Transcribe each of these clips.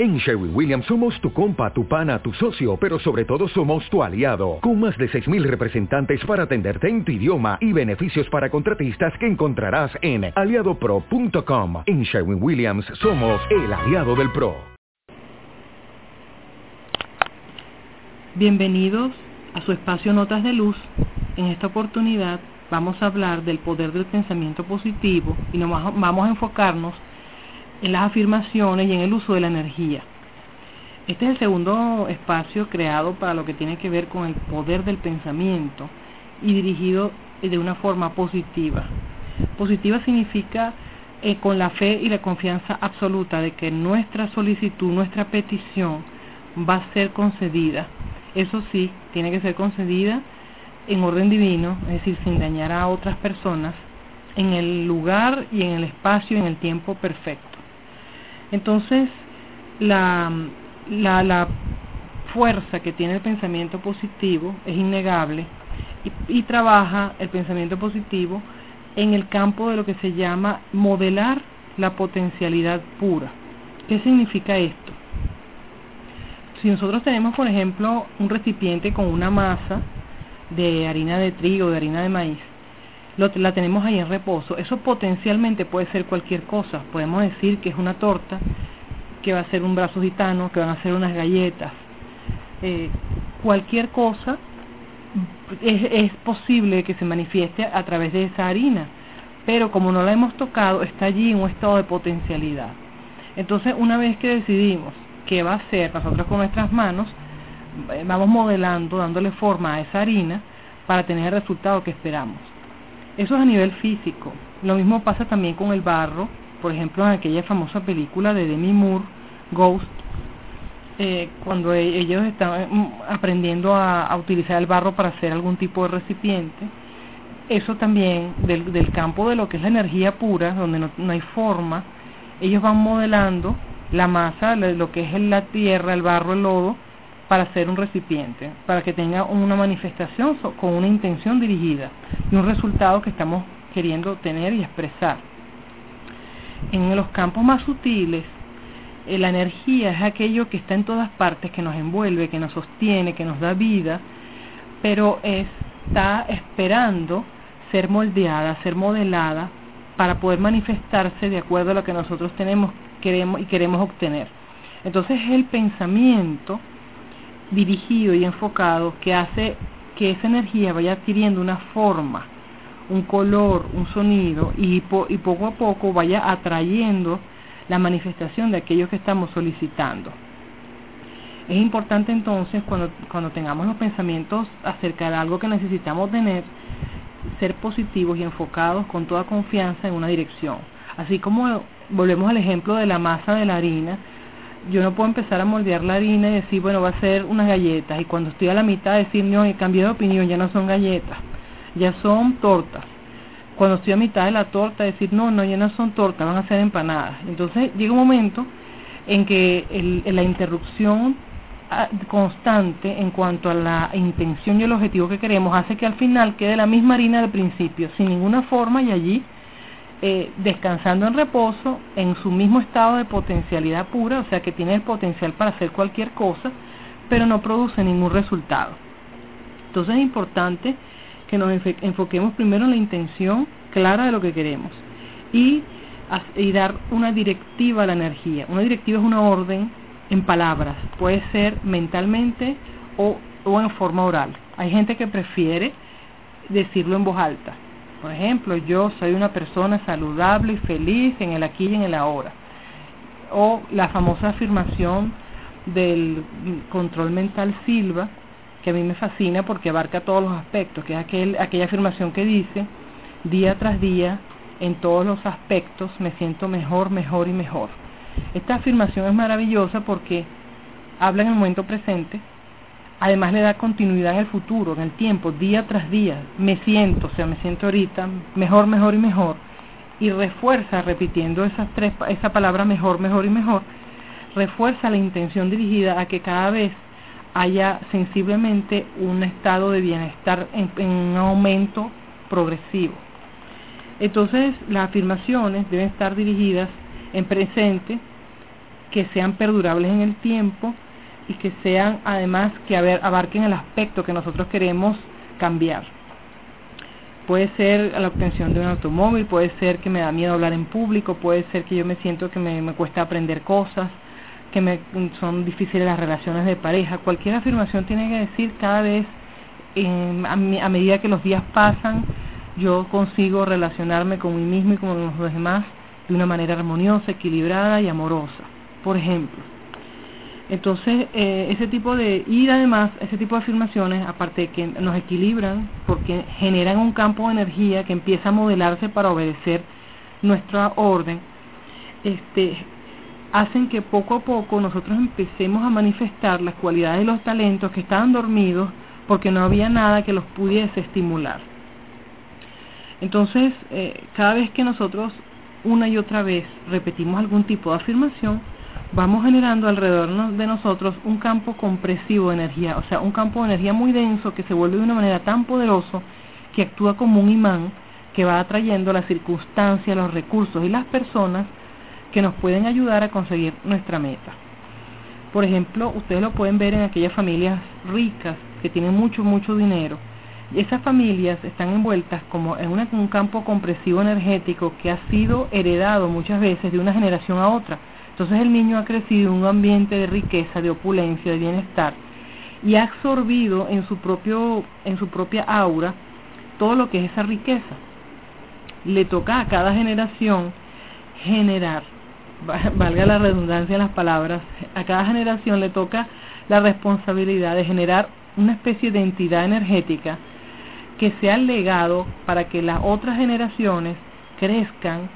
En Sherwin Williams somos tu compa, tu pana, tu socio, pero sobre todo somos tu aliado, con más de 6.000 representantes para atenderte en tu idioma y beneficios para contratistas que encontrarás en aliadopro.com. En Sherwin Williams somos el aliado del PRO. Bienvenidos a su espacio Notas de Luz. En esta oportunidad vamos a hablar del poder del pensamiento positivo y nos vamos a enfocarnos en las afirmaciones y en el uso de la energía. Este es el segundo espacio creado para lo que tiene que ver con el poder del pensamiento y dirigido de una forma positiva. Positiva significa eh, con la fe y la confianza absoluta de que nuestra solicitud, nuestra petición va a ser concedida. Eso sí, tiene que ser concedida en orden divino, es decir, sin dañar a otras personas, en el lugar y en el espacio y en el tiempo perfecto. Entonces, la, la, fuerza que tiene el pensamiento positivo es innegable y, y trabaja el pensamiento positivo en el campo de lo que se llama modelar la potencialidad pura. ¿Qué significa esto? Si nosotros tenemos, por ejemplo, un recipiente con una masa de harina de trigo, de harina de maíz, la tenemos ahí en reposo. Eso potencialmente puede ser cualquier cosa. Podemos decir que es una torta, que va a ser un brazo gitano, que van a ser unas galletas. Eh, cualquier cosa es, es posible que se manifieste a través de esa harina, pero como no la hemos tocado, está allí en un estado de potencialidad. Entonces, una vez que decidimos qué va a ser, nosotros con nuestras manos, eh, vamos modelando, dándole forma a esa harina para tener el resultado que esperamos. Eso es a nivel físico. Lo mismo pasa también con el barro, por ejemplo en aquella famosa película de Demi Moore, Ghost, eh, cuando e-, ellos están mm, aprendiendo a, utilizar el barro para hacer algún tipo de recipiente. Eso también del, del campo de lo que es la energía pura, donde no, no hay forma, ellos van modelando la masa, lo que es la tierra, el barro, el lodo, para hacer un recipiente, para que tenga una manifestación con una intención dirigida y un resultado que estamos queriendo tener y expresar. En los campos más sutiles, eh, la energía es aquello que está en todas partes, que nos envuelve, que nos sostiene, que nos da vida, pero está esperando ser moldeada, ser modelada para poder manifestarse de acuerdo a lo que nosotros tenemos, queremos y queremos obtener. Entonces el pensamiento dirigido y enfocado que hace que esa energía vaya adquiriendo una forma, un color, un sonido y, y poco a poco vaya atrayendo la manifestación de aquello que estamos solicitando. Es importante entonces cuando, cuando tengamos los pensamientos acerca de algo que necesitamos tener, ser positivos y enfocados con toda confianza en una dirección. Así como volvemos al ejemplo de la masa de la harina, yo no puedo empezar a moldear la harina y decir, bueno, va a ser unas galletas. Y cuando estoy a la mitad, decir, no, he cambiado de opinión, ya no son galletas, ya son tortas. Cuando estoy a mitad de la torta, decir, no, no, ya no son tortas, van a ser empanadas. Entonces llega un momento en que el, la interrupción ah, constante en cuanto a la intención y el objetivo que queremos hace que al final quede la misma harina del principio, sin ninguna forma y allí eh, descansando en reposo, en su mismo estado de potencialidad pura, o sea que tiene el potencial para hacer cualquier cosa, pero no produce ningún resultado. Entonces es importante que nos enfoquemos primero en la intención clara de lo que queremos y, dar una directiva a la energía. Una directiva es una orden en palabras, puede ser mentalmente o en forma oral. Hay gente que prefiere decirlo en voz alta, por ejemplo, yo soy una persona saludable y feliz en el aquí y en el ahora. O la famosa afirmación del control mental Silva, que a mí me fascina porque abarca todos los aspectos, que es aquel, aquella afirmación que dice, día tras día, en todos los aspectos, me siento mejor, mejor y mejor. Esta afirmación es maravillosa porque habla en el momento presente, además le da continuidad en el futuro, en el tiempo, día tras día. Me siento, o sea, me siento ahorita mejor, mejor y mejor. Y refuerza, repitiendo esas tres, esa palabra mejor, mejor y mejor, refuerza la intención dirigida a que cada vez haya sensiblemente un estado de bienestar en, en un aumento progresivo. Entonces, las afirmaciones deben estar dirigidas en presente que sean perdurables en el tiempo y que sean además que abarquen el aspecto que nosotros queremos cambiar. Puede ser la obtención de un automóvil, puede ser que me da miedo hablar en público, puede ser que yo me siento que me, cuesta aprender cosas, que me son difíciles las relaciones de pareja. Cualquier afirmación tiene que decir cada vez, a, a medida que los días pasan, yo consigo relacionarme con mí mismo y con los demás de una manera armoniosa, equilibrada y amorosa. Por ejemplo, entonces, eh, ese tipo de, y además, ese tipo de afirmaciones, aparte de que nos equilibran, porque generan un campo de energía que empieza a modelarse para obedecer nuestra orden, este, hacen que poco a poco nosotros empecemos a manifestar las cualidades y los talentos que estaban dormidos porque no había nada que los pudiese estimular. Entonces, eh, cada vez que nosotros una y otra vez repetimos algún tipo de afirmación, vamos generando alrededor de nosotros un campo compresivo de energía, o sea, un campo de energía muy denso que se vuelve de una manera tan poderoso que actúa como un imán que va atrayendo las circunstancias, los recursos y las personas que nos pueden ayudar a conseguir nuestra meta. Por ejemplo, ustedes lo pueden ver en aquellas familias ricas que tienen mucho, mucho dinero. Esas familias están envueltas como en un campo compresivo energético que ha sido heredado muchas veces de una generación a otra entonces el niño ha crecido en un ambiente de riqueza, de opulencia, de bienestar y ha absorbido en su propio en su propia aura todo lo que es esa riqueza. Le toca a cada generación generar, valga la redundancia en las palabras, a cada generación le toca la responsabilidad de generar una especie de entidad energética que sea el legado para que las otras generaciones crezcan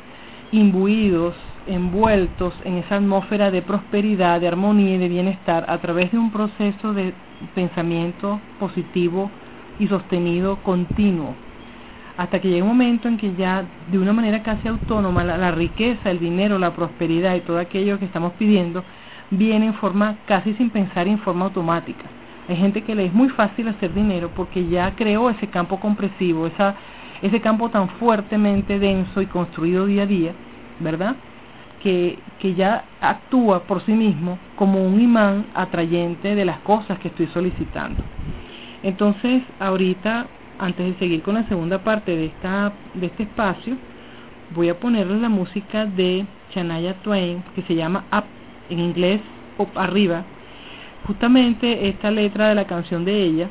imbuidos envueltos en esa atmósfera de prosperidad, de armonía y de bienestar a través de un proceso de pensamiento positivo y sostenido continuo, hasta que llegue un momento en que ya de una manera casi autónoma la, riqueza, el dinero, la prosperidad y todo aquello que estamos pidiendo viene en forma casi sin pensar en forma automática. Hay gente que le es muy fácil hacer dinero porque ya creó ese campo compresivo, esa, ese campo tan fuertemente denso y construido día a día, ¿verdad? Que, que ya actúa por sí mismo como un imán atrayente de las cosas que estoy solicitando. Entonces, ahorita, antes de seguir con la segunda parte de, esta, de este espacio, voy a ponerles la música de Shania Twain, que se llama Up, en inglés, Up Arriba. Justamente esta letra de la canción de ella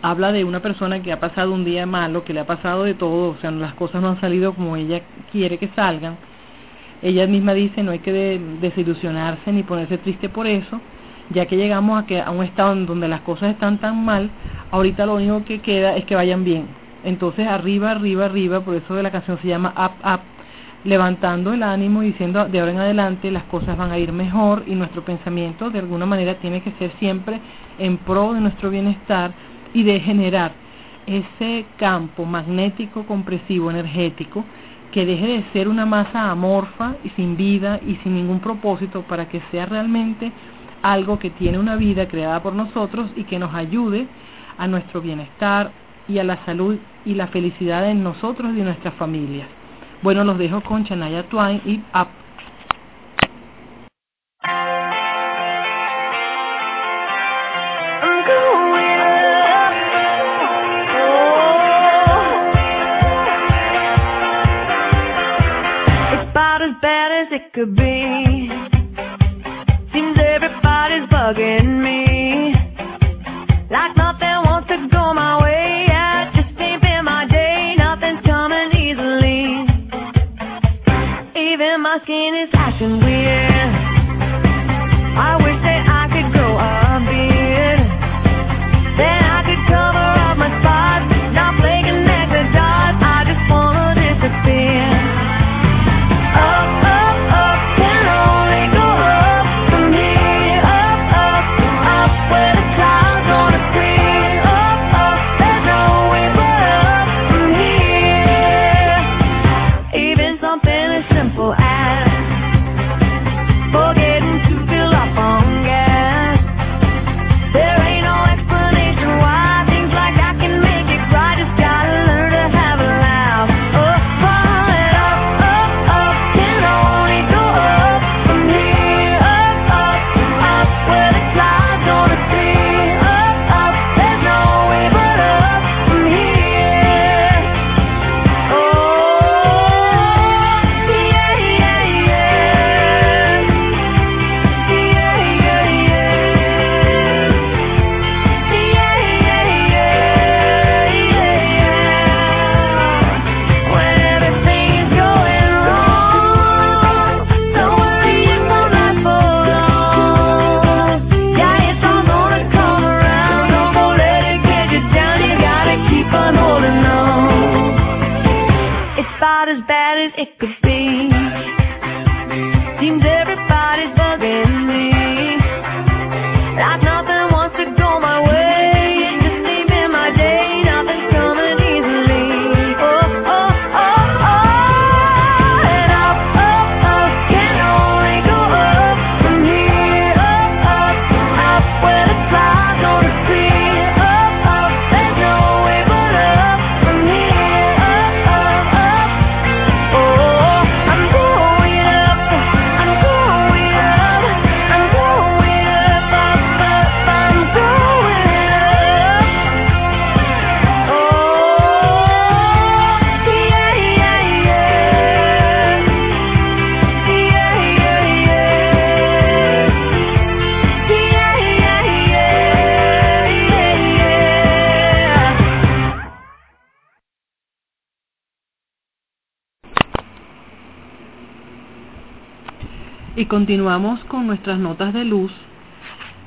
habla de una persona que ha pasado un día malo, que le ha pasado de todo, o sea, las cosas no han salido como ella quiere que salgan, ella misma dice no hay que desilusionarse ni ponerse triste por eso, ya que llegamos a, que, a un estado en donde las cosas están tan mal, ahorita lo único que queda es que vayan bien. Entonces arriba, arriba, arriba, por eso de la canción se llama Up, Up, levantando el ánimo y diciendo de ahora en adelante las cosas van a ir mejor y nuestro pensamiento de alguna manera tiene que ser siempre en pro de nuestro bienestar y de generar ese campo magnético compresivo energético que deje de ser una masa amorfa y sin vida y sin ningún propósito para que sea realmente algo que tiene una vida creada por nosotros y que nos ayude a nuestro bienestar y a la salud y la felicidad en nosotros y en nuestras familias. Bueno, los dejo con Chanaya Twain y Up. Could be. Seems everybody's bugging me. Like nothing wants to go my way. My day. Nothing's coming easily. Even my skin is acting weird. Continuamos con nuestras notas de luz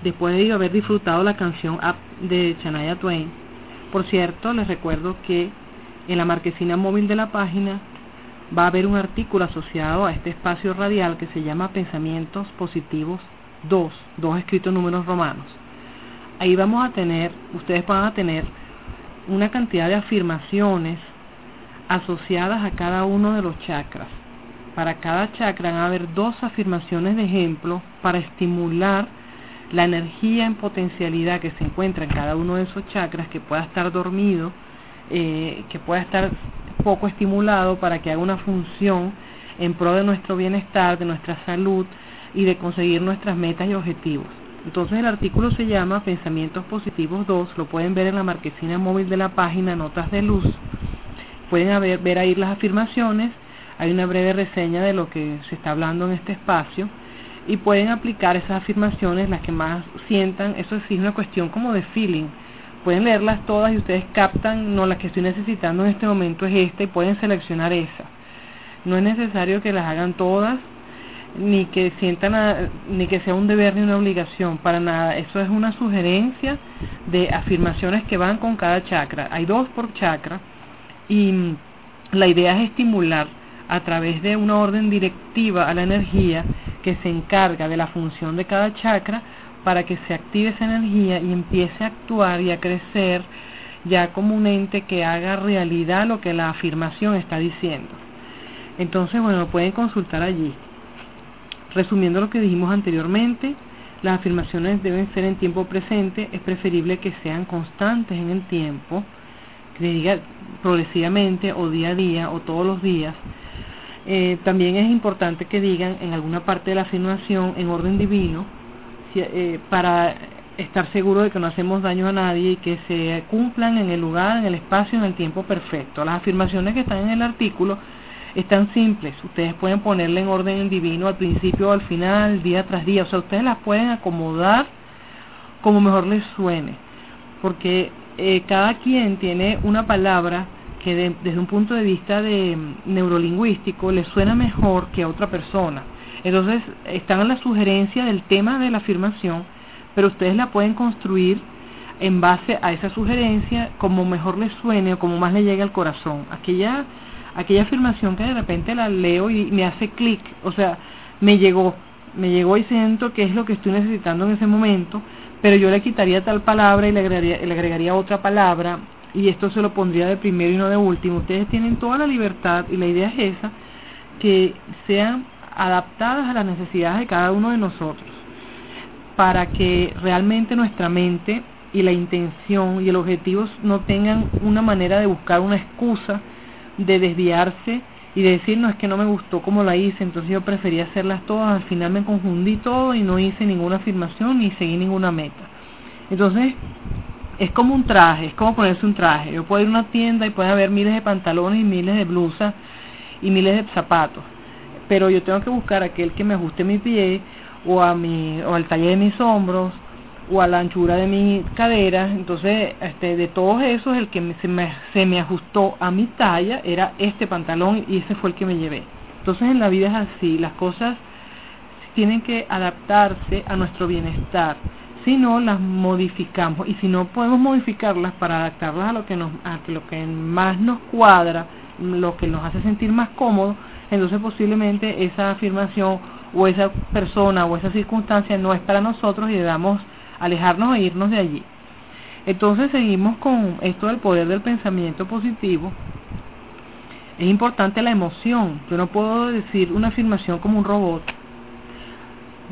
después de haber disfrutado la canción de Shania Twain. Por cierto, les recuerdo que en la marquesina móvil de la página va a haber un artículo asociado a este espacio radial que se llama Pensamientos Positivos 2, dos escritos números romanos. Ahí vamos a tener, ustedes van a tener una cantidad de afirmaciones asociadas a cada uno de los chakras. Para cada chakra van a haber dos afirmaciones de ejemplo para estimular la energía en potencialidad que se encuentra en cada uno de esos chakras, que pueda estar dormido, eh, que pueda estar poco estimulado para que haga una función en pro de nuestro bienestar, de nuestra salud y de conseguir nuestras metas y objetivos. Entonces el artículo se llama Pensamientos Positivos 2, lo pueden ver en la marquesina móvil de la página Notas de Luz. Pueden ver ahí las afirmaciones, hay una breve reseña de lo que se está hablando en este espacio y pueden aplicar esas afirmaciones, las que más sientan, eso sí es una cuestión como de feeling. Pueden leerlas todas y ustedes captan, no, la que estoy necesitando en este momento es esta y pueden seleccionar esa. No es necesario que las hagan todas, ni que sientan a- ni que sea un deber ni una obligación, para nada. Eso es una sugerencia de afirmaciones que van con cada chakra. Hay dos por chakra y la idea es estimular a través de una orden directiva a la energía que se encarga de la función de cada chakra para que se active esa energía y empiece a actuar y a crecer ya como un ente que haga realidad lo que la afirmación está diciendo. Entonces, bueno, lo pueden consultar allí. Resumiendo lo que dijimos anteriormente, las afirmaciones deben ser en tiempo presente, es preferible que sean constantes en el tiempo, que diga progresivamente o día a día o todos los días. Eh, también es importante que digan en alguna parte de la afirmación en orden divino eh, para estar seguro de que no hacemos daño a nadie y que se cumplan en el lugar, en el espacio, en el tiempo perfecto. Las afirmaciones que están en el artículo están simples. Ustedes pueden ponerle en orden divino al principio o al final, día tras día. O sea, ustedes las pueden acomodar como mejor les suene. Porque eh, cada quien tiene una palabra que de- desde un punto de vista de mm, neurolingüístico le suena mejor que a otra persona. Entonces, están en la sugerencia del tema de la afirmación, pero ustedes la pueden construir en base a esa sugerencia como mejor les suene o como más le llegue al corazón. Aquella aquella afirmación que de repente la leo y me hace clic, o sea, me llegó, me llegó y siento que es lo que estoy necesitando en ese momento, pero yo le quitaría tal palabra y le agregaría, le agregaría otra palabra y esto se lo pondría de primero y no de último. Ustedes tienen toda la libertad y la idea es esa, que sean adaptadas a las necesidades de cada uno de nosotros, para que realmente nuestra mente y la intención y el objetivo no tengan una manera de buscar una excusa de desviarse y de decir no es que no me gustó como la hice, entonces yo prefería hacerlas todas, al final me confundí todo y no hice ninguna afirmación ni seguí ninguna meta. Entonces, es como un traje, es como ponerse un traje. Yo puedo ir a una tienda y puede haber miles de pantalones y miles de blusas y miles de zapatos, pero yo tengo que buscar aquel que me ajuste mi pie o a mi o al talle de mis hombros o a la anchura de mi cadera, entonces este, de todos esos el que me- se, me, se me ajustó a mi talla era este pantalón y ese fue el que me llevé. Entonces en la vida es así, las cosas tienen que adaptarse a nuestro bienestar, si no las modificamos y si no podemos modificarlas para adaptarlas a lo que nos a lo que más nos cuadra, lo que nos hace sentir más cómodo, entonces posiblemente esa afirmación o esa persona o esa circunstancia no es para nosotros y debamos alejarnos e irnos de allí. Entonces seguimos con esto del poder del pensamiento positivo. Es importante la emoción. Yo no puedo decir una afirmación como un robot.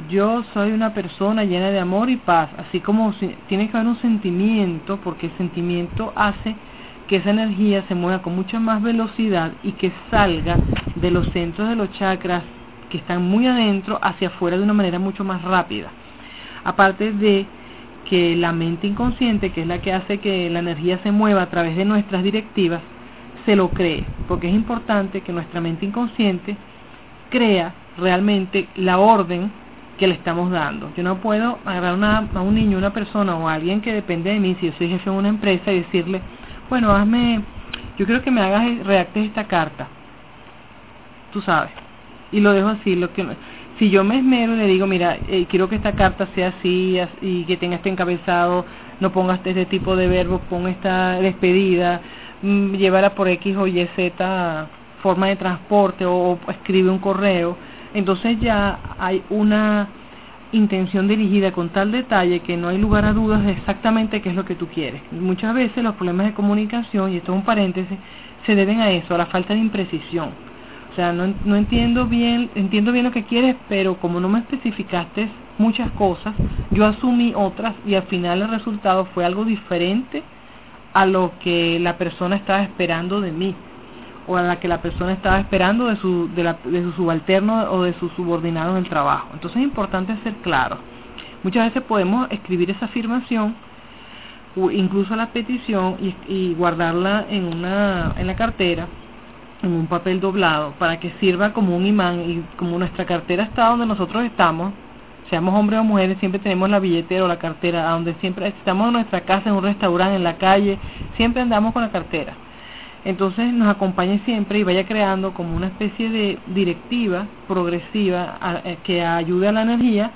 Yo soy una persona llena de amor y paz, así como si, tiene que haber un sentimiento, porque el sentimiento hace que esa energía se mueva con mucha más velocidad y que salga de los centros de los chakras que están muy adentro hacia afuera de una manera mucho más rápida. Aparte de que la mente inconsciente, que es la que hace que la energía se mueva a través de nuestras directivas, se lo cree, porque es importante que nuestra mente inconsciente crea realmente la orden que le estamos dando. Yo no puedo agarrar a un niño, una persona o a alguien que depende de mí, si yo soy jefe de una empresa, y decirle, bueno, hazme, yo creo que me hagas, redactes esta carta. Tú sabes. Y lo dejo así, lo que si yo me esmero y le digo, mira, eh, quiero que esta carta sea así y que tenga este encabezado, no pongas este tipo de verbos, pon esta despedida, mm, llévala por X o Y Z forma de transporte o, escribe un correo, entonces ya hay una intención dirigida con tal detalle que no hay lugar a dudas de exactamente qué es lo que tú quieres. Muchas veces los problemas de comunicación, y esto es un paréntesis, se deben a eso, a la falta de imprecisión o sea, no, no entiendo bien, entiendo bien lo que quieres, pero como no me especificaste muchas cosas, yo asumí otras y al final el resultado fue algo diferente a lo que la persona estaba esperando de mí o a la que la persona estaba esperando de su, de, la, de su subalterno o de su subordinado en el trabajo. Entonces es importante ser claro. Muchas veces podemos escribir esa afirmación o incluso la petición y, guardarla en, una, en la cartera en un papel doblado para que sirva como un imán y como nuestra cartera está donde nosotros estamos, seamos hombres o mujeres, siempre tenemos la billetera o la cartera, donde siempre estamos en nuestra casa, en un restaurante, en la calle, siempre andamos con la cartera. Entonces nos acompañe siempre y vaya creando como una especie de directiva progresiva eh, que ayude a la energía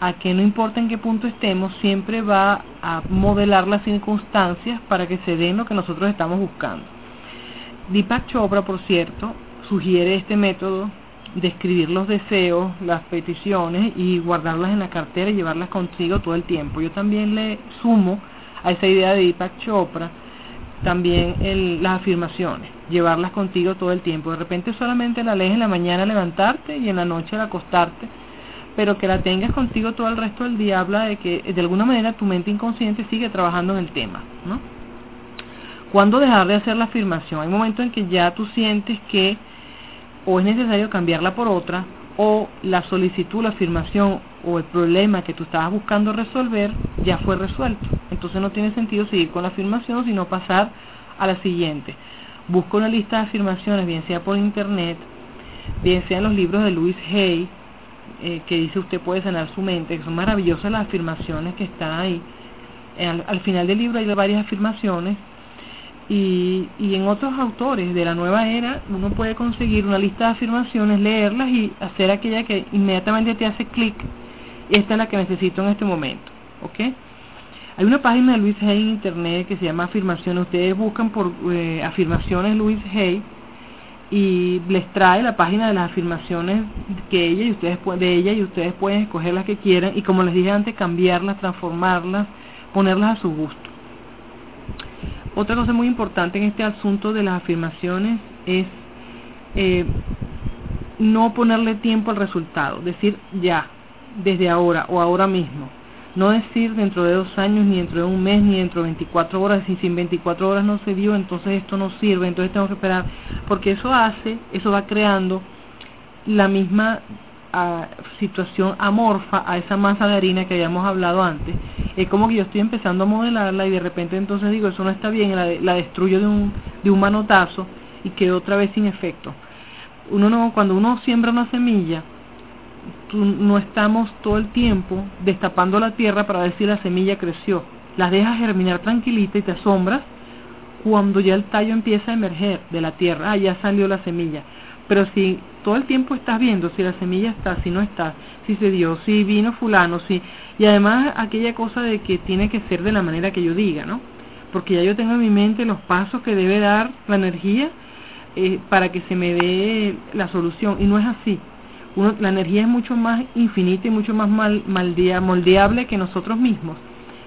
a que no importa en qué punto estemos, siempre va a modelar las circunstancias para que se den lo que nosotros estamos buscando. Deepak Chopra, por cierto, sugiere este método de escribir los deseos, las peticiones y guardarlas en la cartera y llevarlas consigo todo el tiempo. Yo también le sumo a esa idea de Deepak Chopra también el, las afirmaciones, llevarlas contigo todo el tiempo. De repente solamente la lees en la mañana al levantarte y en la noche al acostarte, pero que la tengas contigo todo el resto del día habla de que de alguna manera tu mente inconsciente sigue trabajando en el tema, ¿no? ¿Cuándo dejar de hacer la afirmación? Hay momentos en que ya tú sientes que o es necesario cambiarla por otra o la solicitud, la afirmación o el problema que tú estabas buscando resolver ya fue resuelto. Entonces no tiene sentido seguir con la afirmación, sino pasar a la siguiente. Busca una lista de afirmaciones, bien sea por internet, bien sea en los libros de Louis Hay, eh, que dice usted puede sanar su mente, que son maravillosas las afirmaciones que están ahí. Al, al final del libro hay varias afirmaciones y, y en otros autores de la nueva era uno puede conseguir una lista de afirmaciones, leerlas y hacer aquella que inmediatamente te hace clic. Esta es la que necesito en este momento. ¿Ok? Hay una página de Luis Hay en internet que se llama Afirmaciones. Ustedes buscan por eh, afirmaciones Luis Hay y les trae la página de las afirmaciones que ella y ustedes de ella y ustedes pueden escoger las que quieran y como les dije antes cambiarlas, transformarlas, ponerlas a su gusto. Otra cosa muy importante en este asunto de las afirmaciones es eh, no ponerle tiempo al resultado, decir ya, desde ahora o ahora mismo. No decir dentro de dos años, ni dentro de un mes, ni dentro de 24 horas, si sin 24 horas no se dio, entonces esto no sirve, entonces tengo que esperar, porque eso hace, eso va creando la misma situación amorfa a esa masa de harina que habíamos hablado antes. Es como que yo estoy empezando a modelarla y de repente entonces digo, eso no está bien, la, la destruyo de un, de un manotazo y quedo otra vez sin efecto. Uno no, cuando uno siembra una semilla, tú, no estamos todo el tiempo destapando la tierra para ver si la semilla creció. Las dejas germinar tranquilita y te asombras cuando ya el tallo empieza a emerger de la tierra, ah, ya salió la semilla. Pero si todo el tiempo estás viendo si la semilla está, si no está, si se dio, si vino fulano, si y además aquella cosa de que tiene que ser de la manera que yo diga, ¿no? Porque ya yo tengo en mi mente los pasos que debe dar la energía eh, para que se me dé la solución. Y no es así. Uno, la energía es mucho más infinita y mucho más mal, moldeable que nosotros mismos.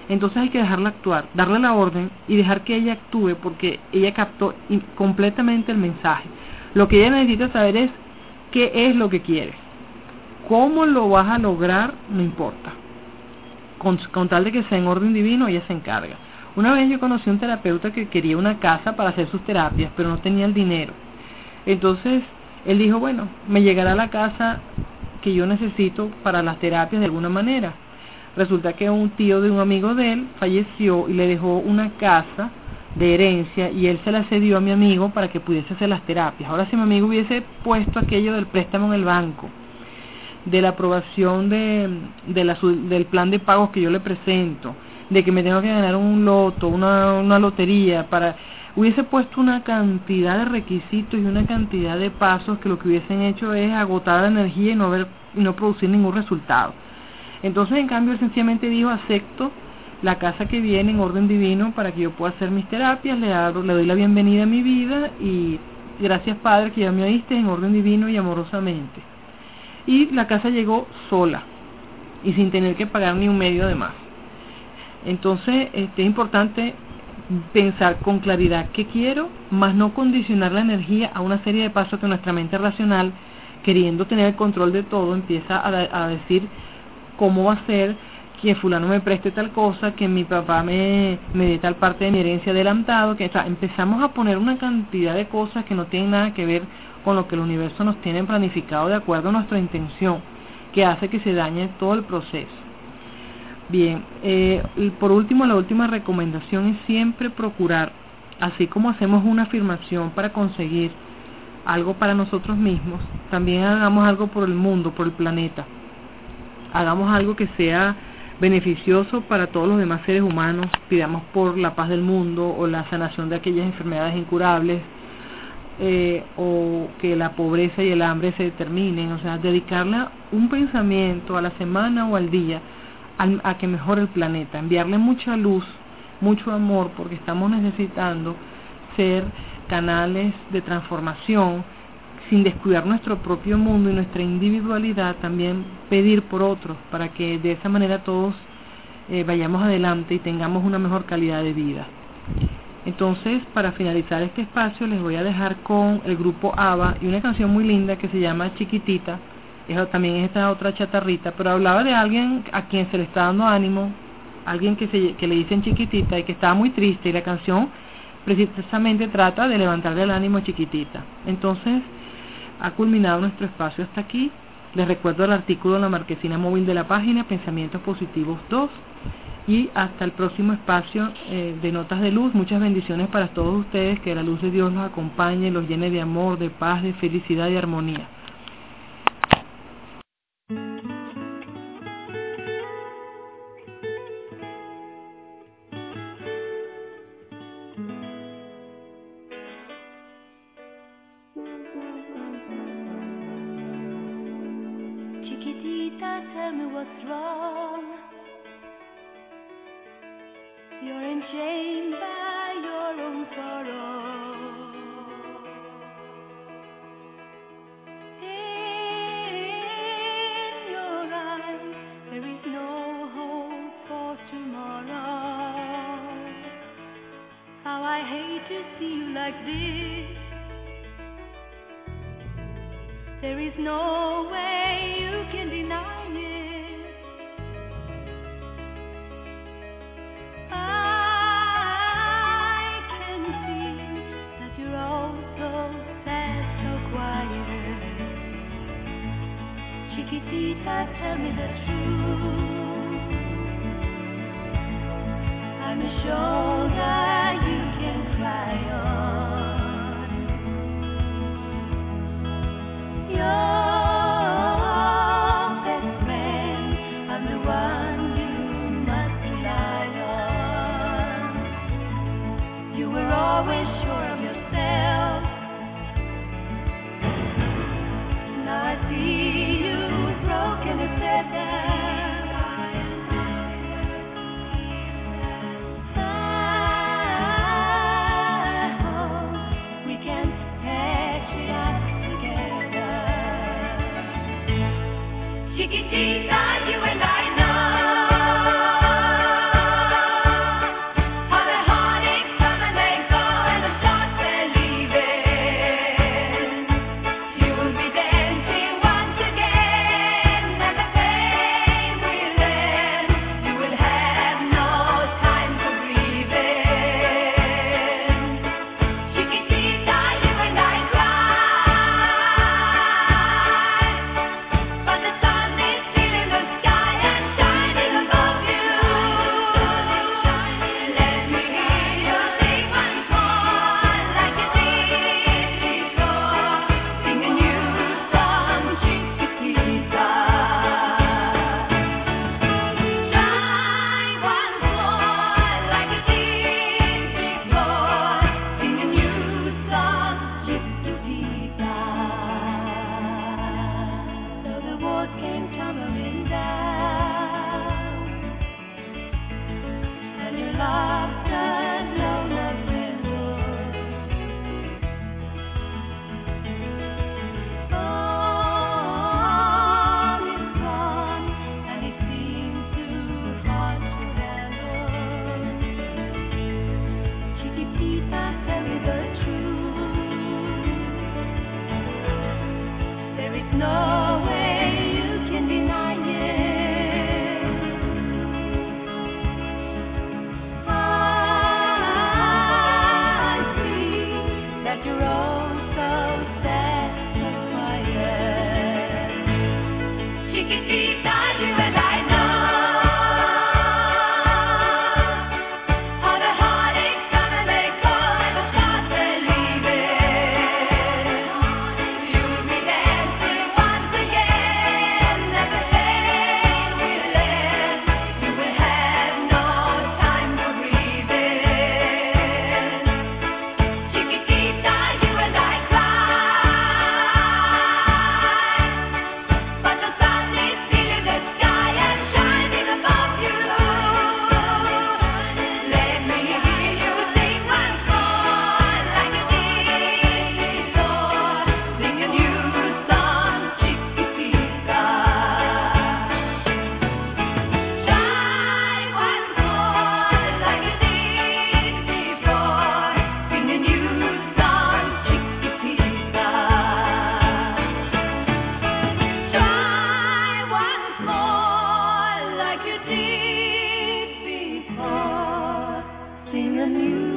Entonces hay que dejarla actuar, darle la orden y dejar que ella actúe porque ella captó completamente el mensaje. Lo que ella necesita saber es qué es lo que quiere. ¿Cómo lo vas a lograr? No importa. Con, con tal de que sea en orden divino, ella se encarga. Una vez yo conocí a un terapeuta que quería una casa para hacer sus terapias, pero no tenía el dinero. Entonces, él dijo, bueno, me llegará la casa que yo necesito para las terapias de alguna manera. Resulta que un tío de un amigo de él falleció y le dejó una casa de herencia y él se la cedió a mi amigo para que pudiese hacer las terapias. Ahora si mi amigo hubiese puesto aquello del préstamo en el banco, de la aprobación de, de la, del plan de pagos que yo le presento, de que me tengo que ganar un loto, una, una lotería, para hubiese puesto una cantidad de requisitos y una cantidad de pasos que lo que hubiesen hecho es agotar la energía y no haber no producir ningún resultado. Entonces, en cambio, él sencillamente dijo, acepto la casa que viene en orden divino para que yo pueda hacer mis terapias, le, le doy la bienvenida a mi vida y gracias Padre que ya me oíste en orden divino y amorosamente. Y la casa llegó sola y sin tener que pagar ni un medio de más. Entonces, este, es importante pensar con claridad qué quiero, más no condicionar la energía a una serie de pasos que nuestra mente racional, queriendo tener el control de todo, empieza a, a decir cómo va a ser que fulano me preste tal cosa, que mi papá me, me dé tal parte de mi herencia adelantado, que empezamos a poner una cantidad de cosas que no tienen nada que ver con lo que el universo nos tiene planificado de acuerdo a nuestra intención, que hace que se dañe todo el proceso. Bien, eh, y por último, la última recomendación es siempre procurar, así como hacemos una afirmación para conseguir algo para nosotros mismos, también hagamos algo por el mundo, por el planeta. Hagamos algo que sea beneficioso para todos los demás seres humanos, pidamos por la paz del mundo o la sanación de aquellas enfermedades incurables, eh, o que la pobreza y el hambre se determinen, o sea, dedicarle un pensamiento a la semana o al día a, que mejore el planeta, enviarle mucha luz, mucho amor, porque estamos necesitando ser canales de transformación sin descuidar nuestro propio mundo y nuestra individualidad, también pedir por otros para que de esa manera todos eh, vayamos adelante y tengamos una mejor calidad de vida. Entonces, para finalizar este espacio, les voy a dejar con el grupo ABBA y una canción muy linda que se llama Chiquitita, eso también es esta otra chatarrita, pero hablaba de alguien a quien se le está dando ánimo, alguien que, se, le dicen chiquitita y que estaba muy triste y la canción precisamente trata de levantarle el ánimo a chiquitita. Entonces, ha culminado nuestro espacio hasta aquí. Les recuerdo el artículo en la marquesina móvil de la página Pensamientos Positivos 2 y hasta el próximo espacio eh, de Notas de Luz. Muchas bendiciones para todos ustedes, que la luz de Dios los acompañe, los llene de amor, de paz, de felicidad y armonía. Sweet the.